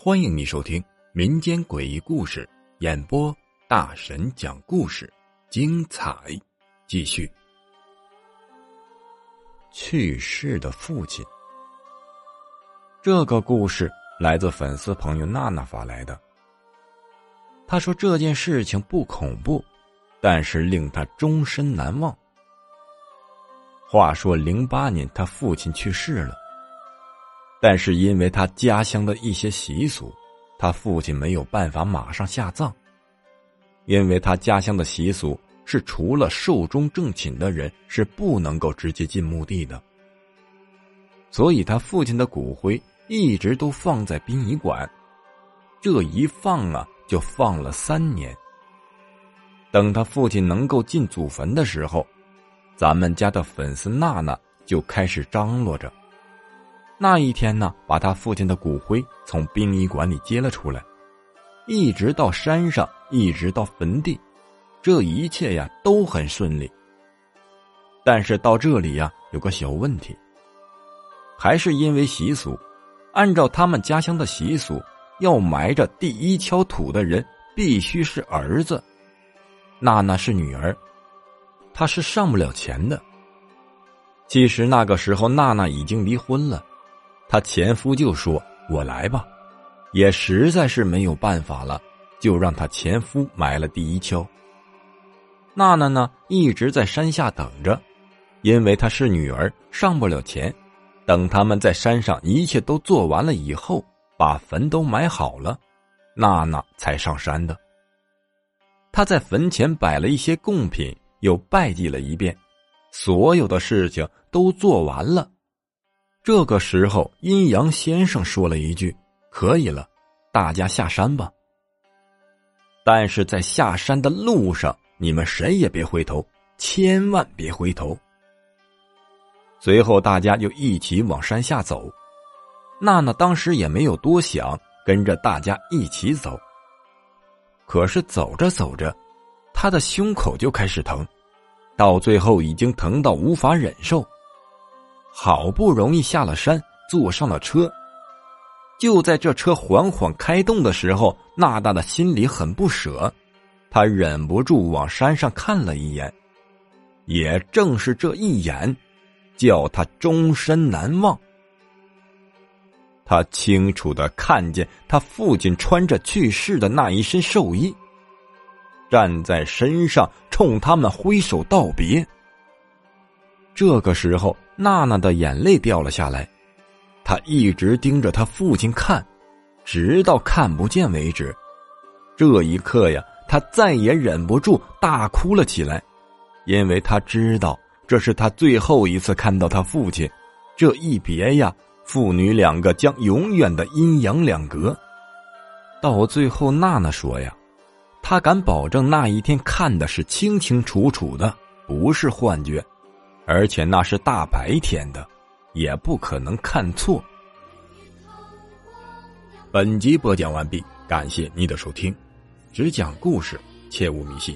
欢迎你收听民间诡异故事演播，大神讲故事，精彩继续。去世的父亲，这个故事来自粉丝朋友娜娜发来的。他说这件事情不恐怖，但是令他终身难忘。话说零八年，他父亲去世了。但是因为他家乡的一些习俗，他父亲没有办法马上下葬。因为他家乡的习俗是，除了寿终正寝的人是不能够直接进墓地的。所以他父亲的骨灰一直都放在殡仪馆，这一放啊，就放了三年。等他父亲能够进祖坟的时候，咱们家的粉丝娜娜就开始张罗着。那一天呢，把他父亲的骨灰从殡仪馆里接了出来，一直到山上，一直到坟地，这一切呀都很顺利。但是到这里呀，有个小问题，还是因为习俗，按照他们家乡的习俗，要埋着第一锹土的人必须是儿子，娜娜是女儿，她是上不了钱的。其实那个时候，娜娜已经离婚了。她前夫就说：“我来吧。”也实在是没有办法了，就让她前夫埋了第一锹。娜娜呢，一直在山下等着，因为她是女儿，上不了钱。等他们在山上一切都做完了以后，把坟都埋好了，娜娜才上山的。她在坟前摆了一些贡品，又拜祭了一遍，所有的事情都做完了。这个时候，阴阳先生说了一句：“可以了，大家下山吧。”但是在下山的路上，你们谁也别回头，千万别回头。随后，大家就一起往山下走。娜娜当时也没有多想，跟着大家一起走。可是走着走着，她的胸口就开始疼，到最后已经疼到无法忍受。好不容易下了山，坐上了车。就在这车缓缓开动的时候，娜娜的心里很不舍，她忍不住往山上看了一眼。也正是这一眼，叫她终身难忘。她清楚的看见她父亲穿着去世的那一身寿衣，站在身上冲他们挥手道别。这个时候。娜娜的眼泪掉了下来，她一直盯着她父亲看，直到看不见为止。这一刻呀，她再也忍不住大哭了起来，因为她知道这是她最后一次看到她父亲。这一别呀，父女两个将永远的阴阳两隔。到最后，娜娜说呀：“他敢保证那一天看的是清清楚楚的不是幻觉而且那是大白天的也不可能看错。本集播讲完毕感谢你的收听。只讲故事切勿迷信。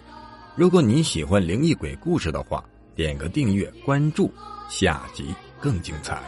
如果你喜欢灵异鬼故事的话点个订阅关注下集更精彩。